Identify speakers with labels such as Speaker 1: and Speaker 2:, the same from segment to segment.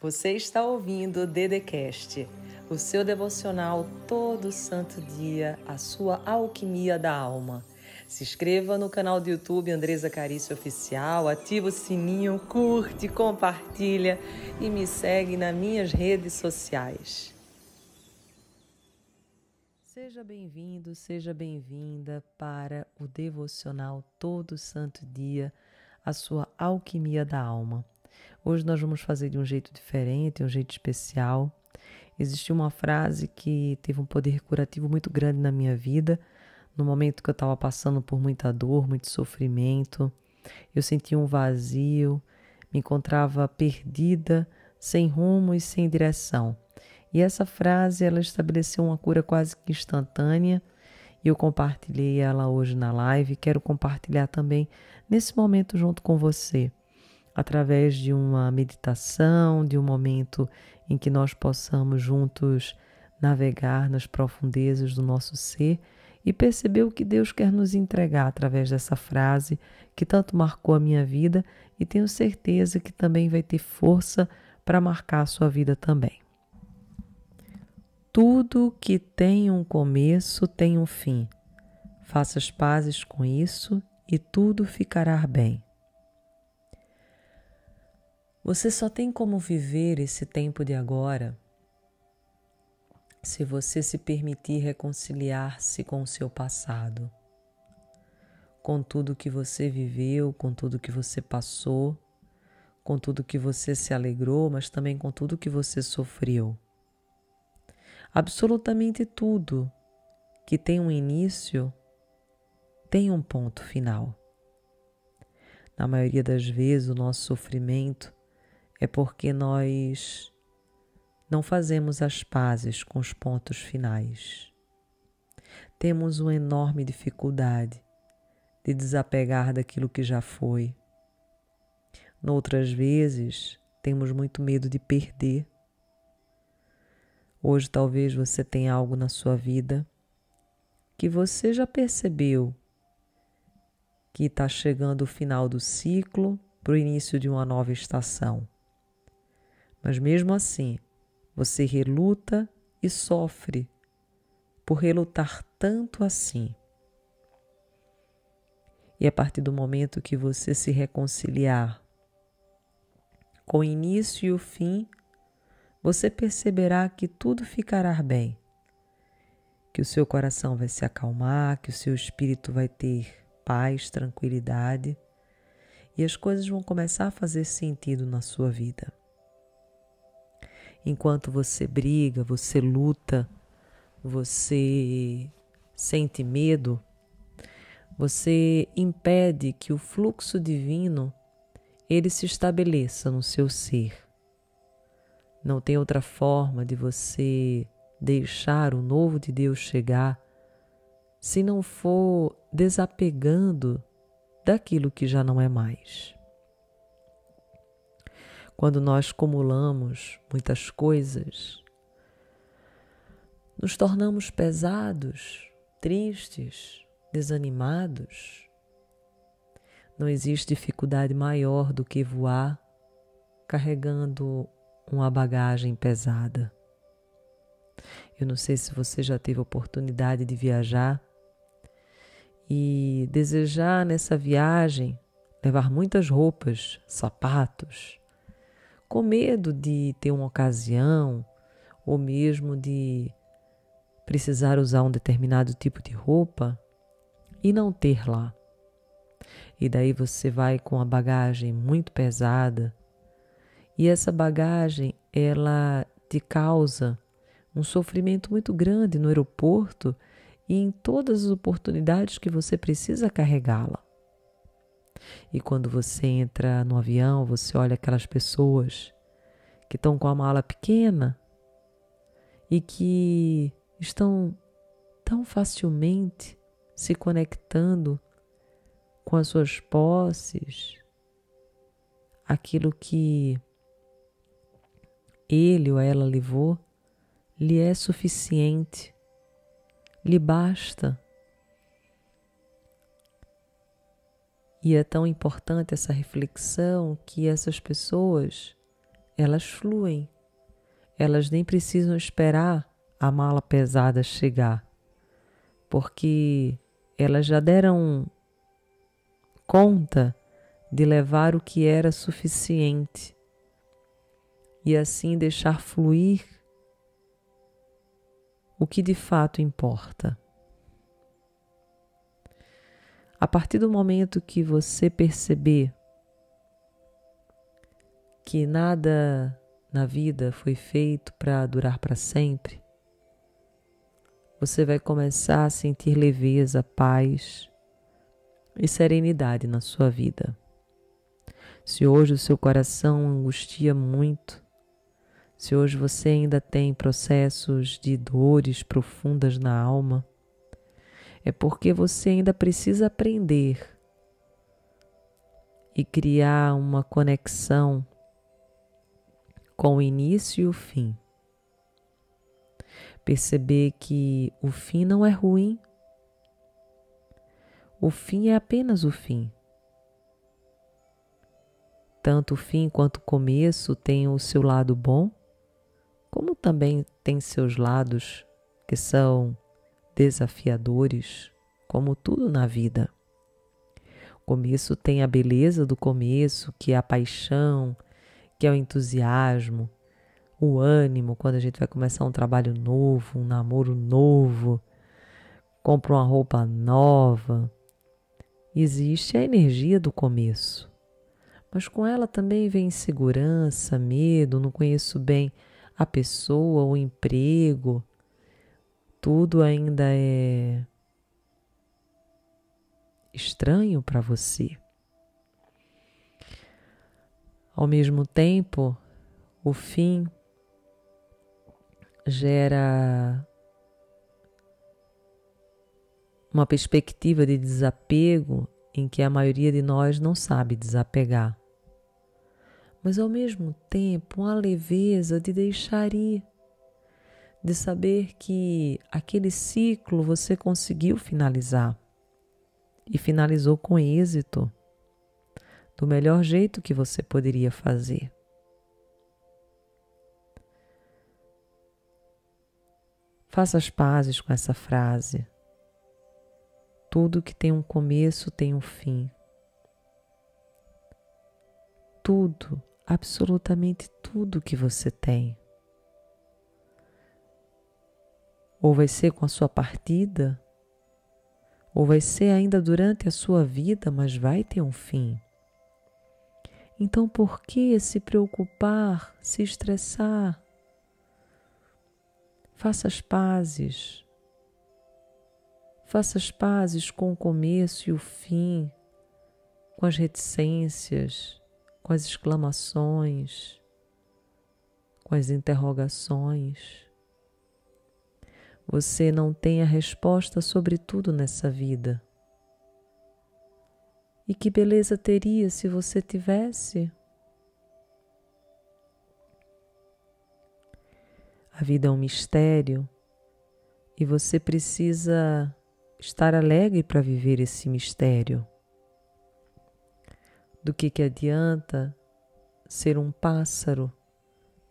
Speaker 1: Você está ouvindo o Dedecast, o seu devocional todo santo dia, a sua alquimia da alma. Se inscreva no canal do YouTube Andresa Carício Oficial, ativa o sininho, curte, compartilha e me segue nas minhas redes sociais. Seja bem-vindo, seja bem-vinda para o devocional todo santo dia, a sua alquimia da alma. Hoje nós vamos fazer de um jeito diferente, um jeito especial. Existiu uma frase que teve um poder curativo muito grande na minha vida, no momento que eu estava passando por muita dor, muito sofrimento. Eu sentia um vazio, me encontrava perdida, sem rumo e sem direção. E essa frase ela estabeleceu uma cura quase que instantânea. E eu compartilhei ela hoje na live, quero compartilhar também nesse momento junto com você através de uma meditação, de um momento em que nós possamos juntos navegar nas profundezas do nosso ser e perceber o que Deus quer nos entregar através dessa frase que tanto marcou a minha vida e tenho certeza que também vai ter força para marcar a sua vida também. Tudo que tem um começo tem um fim. Faça as pazes com isso e tudo ficará bem. Você só tem como viver esse tempo de agora se você se permitir reconciliar-se com o seu passado, com tudo que você viveu, com tudo que você passou, com tudo que você se alegrou, mas também com tudo que você sofreu. Absolutamente tudo que tem um início tem um ponto final. Na maioria das vezes, o nosso sofrimento é porque nós não fazemos as pazes com os pontos finais. Temos uma enorme dificuldade de desapegar daquilo que já foi. Noutras vezes, temos muito medo de perder. Hoje, talvez você tenha algo na sua vida que você já percebeu que está chegando o final do ciclo para o início de uma nova estação. Mas mesmo assim, você reluta e sofre por relutar tanto assim. E a partir do momento que você se reconciliar com o início e o fim, você perceberá que tudo ficará bem, que o seu coração vai se acalmar, que o seu espírito vai ter paz, tranquilidade e as coisas vão começar a fazer sentido na sua vida. Enquanto você briga, você luta, você sente medo, você impede que o fluxo divino ele se estabeleça no seu ser. Não tem outra forma de você deixar o novo de Deus chegar se não for desapegando daquilo que já não é mais. Quando nós acumulamos muitas coisas, nos tornamos pesados, tristes, desanimados. Não existe dificuldade maior do que voar carregando uma bagagem pesada. Eu não sei se você já teve oportunidade de viajar e desejar nessa viagem levar muitas roupas, sapatos, com medo de ter uma ocasião ou mesmo de precisar usar um determinado tipo de roupa e não ter lá. E daí você vai com a bagagem muito pesada e essa bagagem ela te causa um sofrimento muito grande no aeroporto e em todas as oportunidades que você precisa carregá-la. E quando você entra no avião, você olha aquelas pessoas que estão com a mala pequena e que estão tão facilmente se conectando com as suas posses, aquilo que ele ou ela levou, lhe é suficiente, lhe basta. E é tão importante essa reflexão que essas pessoas, elas fluem. Elas nem precisam esperar a mala pesada chegar, porque elas já deram conta de levar o que era suficiente e assim deixar fluir o que de fato importa. A partir do momento que você perceber que nada na vida foi feito para durar para sempre, você vai começar a sentir leveza, paz e serenidade na sua vida. Se hoje o seu coração angustia muito, se hoje você ainda tem processos de dores profundas na alma, é porque você ainda precisa aprender e criar uma conexão com o início e o fim. Perceber que o fim não é ruim, o fim é apenas o fim. Tanto o fim quanto o começo têm o seu lado bom como também tem seus lados que são desafiadores, como tudo na vida. O começo tem a beleza do começo, que é a paixão, que é o entusiasmo, o ânimo quando a gente vai começar um trabalho novo, um namoro novo, compra uma roupa nova. Existe a energia do começo, mas com ela também vem insegurança, medo, não conheço bem a pessoa, o emprego, tudo ainda é estranho para você. Ao mesmo tempo, o fim gera uma perspectiva de desapego em que a maioria de nós não sabe desapegar mas ao mesmo tempo uma leveza de deixar ir, de saber que aquele ciclo você conseguiu finalizar e finalizou com êxito, do melhor jeito que você poderia fazer. Faça as pazes com essa frase. Tudo que tem um começo tem um fim. Tudo absolutamente tudo que você tem. Ou vai ser com a sua partida, ou vai ser ainda durante a sua vida, mas vai ter um fim. Então, por que se preocupar, se estressar? Faça as pazes. Faça as pazes com o começo e o fim, com as reticências, com as exclamações, com as interrogações. Você não tem a resposta sobre tudo nessa vida. E que beleza teria se você tivesse? A vida é um mistério e você precisa estar alegre para viver esse mistério. Do que, que adianta ser um pássaro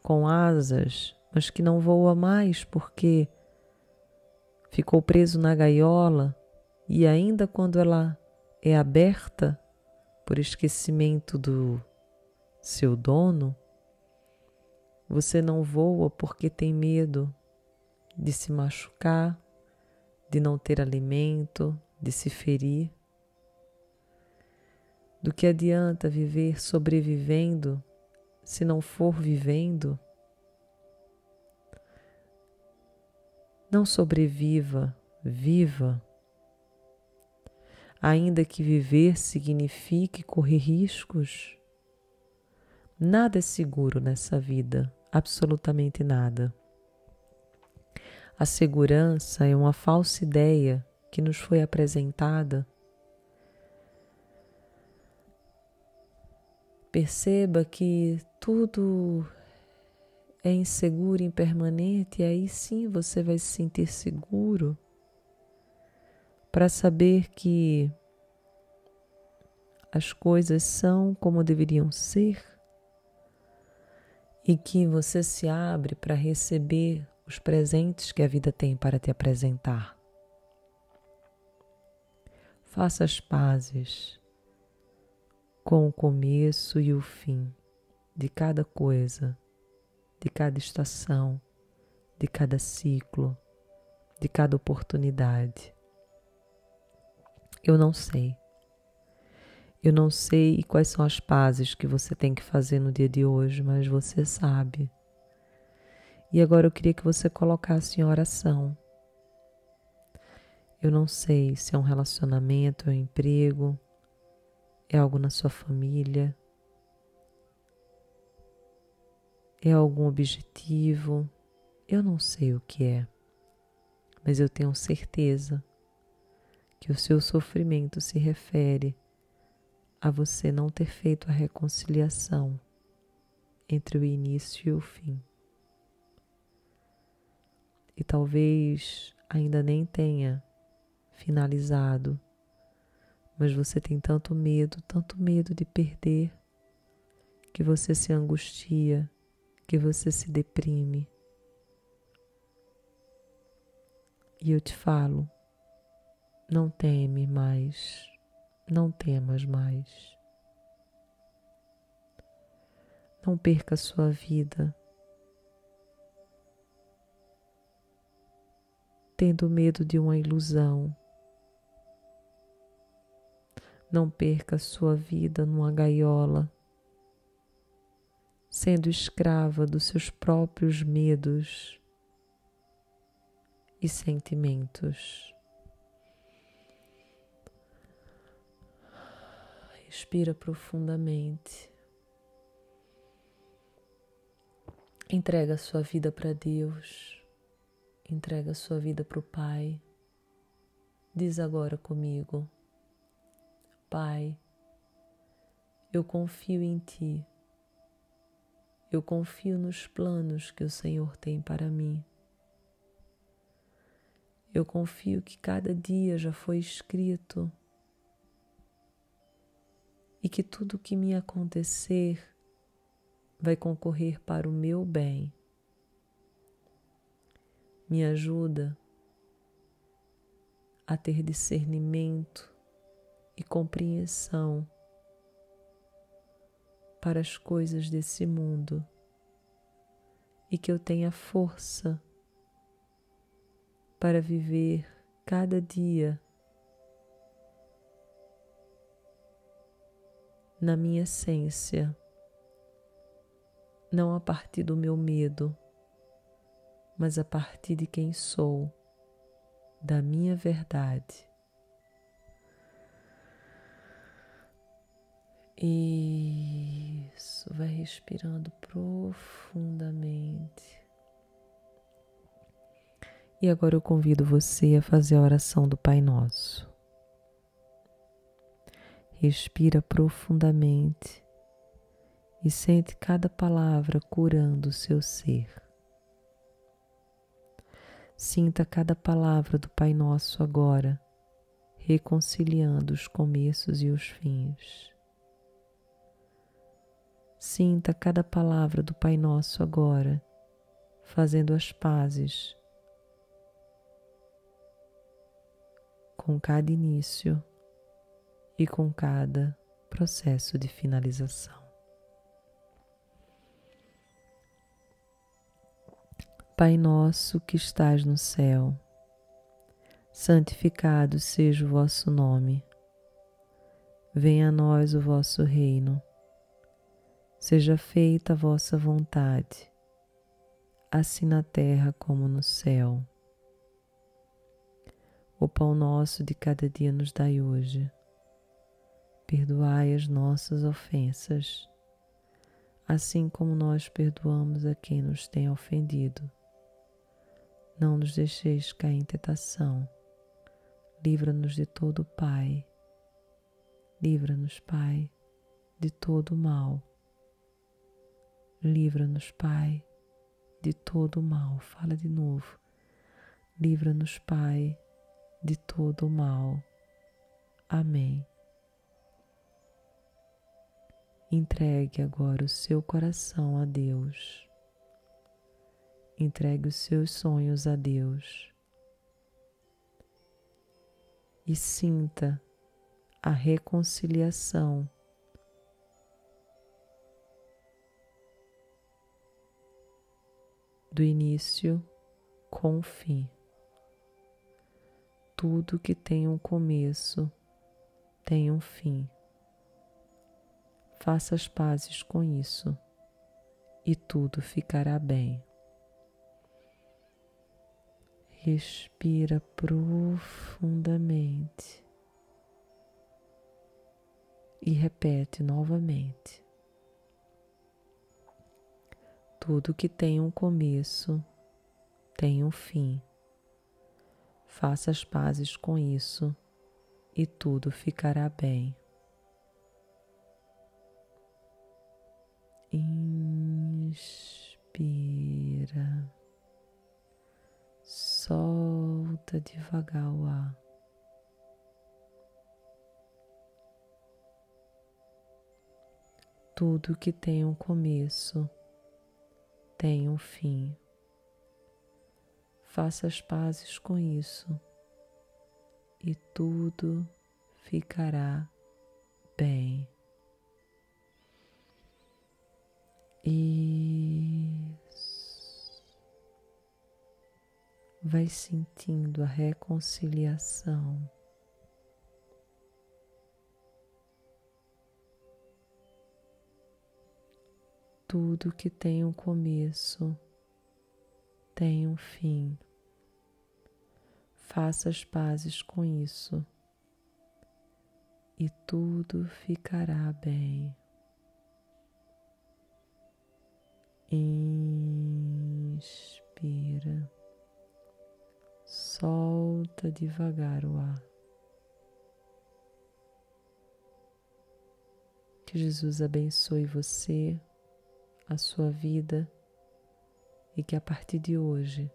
Speaker 1: com asas, mas que não voa mais porque ficou preso na gaiola e ainda quando ela é aberta por esquecimento do seu dono, você não voa porque tem medo de se machucar, de não ter alimento, de se ferir. Do que adianta viver sobrevivendo se não for vivendo? Não sobreviva, viva. Ainda que viver signifique correr riscos, nada é seguro nessa vida, absolutamente nada. A segurança é uma falsa ideia que nos foi apresentada Perceba que tudo é inseguro, impermanente, aí sim você vai se sentir seguro para saber que as coisas são como deveriam ser e que você se abre para receber os presentes que a vida tem para te apresentar. Faça as pazes com o começo e o fim de cada coisa, de cada estação, de cada ciclo, de cada oportunidade. Eu não sei. Eu não sei quais são as pazes que você tem que fazer no dia de hoje, mas você sabe. E agora eu queria que você colocasse em oração. Eu não sei se é um relacionamento, é um emprego, é algo na sua família, é algum objetivo, eu não sei o que é, mas eu tenho certeza que o seu sofrimento se refere a você não ter feito a reconciliação entre o início e o fim. E talvez ainda nem tenha finalizado, mas você tem tanto medo, tanto medo de perder, que você se angustia, que você se deprime. E eu te falo, não teme mais não temas mais. Não perca a sua vida tendo medo de uma ilusão. Não perca a sua vida numa gaiola, sendo escrava dos seus próprios medos e sentimentos. Respira profundamente. Entrega a sua vida para Deus. Entrega a sua vida para o Pai. Diz agora comigo: Pai, eu confio em Ti. Eu confio nos planos que o Senhor tem para mim. Eu confio que cada dia já foi escrito e que tudo o que me acontecer vai concorrer para o meu bem. Me ajuda a ter discernimento e compreensão para as coisas desse mundo e que eu tenha força para viver cada dia na minha essência, não a partir do meu medo, mas a partir de quem sou, da minha verdade. Isso, vai respirando profundamente. E agora eu convido você a fazer a oração do Pai Nosso. Respira profundamente e sente cada palavra curando o seu ser. Sinta cada palavra do Pai Nosso agora, reconciliando os começos e os fins. Sinta cada palavra do Pai Nosso agora, fazendo as pazes com cada início e com cada processo de finalização. Pai nosso que estás no céu, santificado seja o vosso nome. Venha a nós o vosso reino. Seja feita a vossa vontade, assim na terra como no céu. O pão nosso de cada dia nos dai hoje perdoai as nossas ofensas, assim como nós perdoamos a quem nos tem ofendido. Não nos deixeis cair em tentação, livra-nos de todo o Pai. Livra-nos, Pai, de todo o mal. Livra-nos, Pai, de todo o mal. Fala de novo. Livra-nos, Pai, de todo o mal. Amém. Entregue agora o seu coração a Deus. Entregue os seus sonhos a Deus. E sinta a reconciliação do início com o fim. Tudo que tem um começo tem um fim. Faça as pazes com isso e tudo ficará bem. Respira profundamente e repete novamente. Tudo que tem um começo tem um fim. Faça as pazes com isso e tudo ficará bem. Inspira, solta devagar o ar. Tudo que tem um começo tem um fim. Faça as pazes com isso e tudo ficará bem. Isso. Vai sentindo a reconciliação. Tudo que tem um começo tem um fim. Faça as pazes com isso e tudo ficará bem. Inspira, solta devagar o ar. Que Jesus abençoe você a sua vida e que a partir de hoje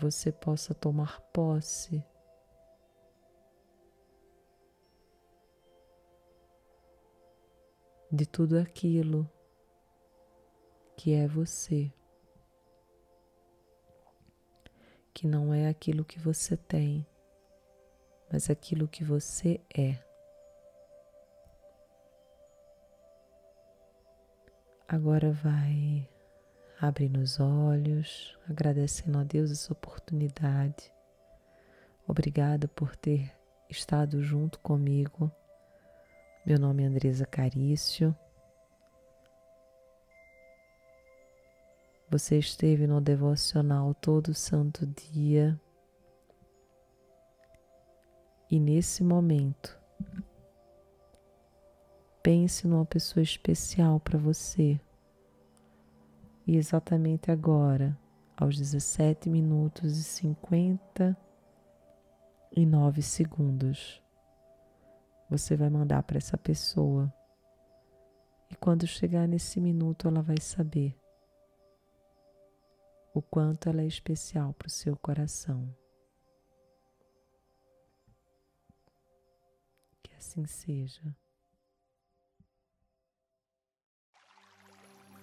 Speaker 1: você possa tomar posse de tudo aquilo que é você, que não é aquilo que você tem, mas aquilo que você é. Agora vai abrindo os olhos, agradecendo a Deus essa oportunidade. Obrigada por ter estado junto comigo. Meu nome é Andresa Carício. Você esteve no devocional todo santo dia. E nesse momento, Pense numa pessoa especial para você. E exatamente agora, aos 17 minutos e 59 segundos, você vai mandar para essa pessoa. E quando chegar nesse minuto, ela vai saber o quanto ela é especial para o seu coração. Que assim seja.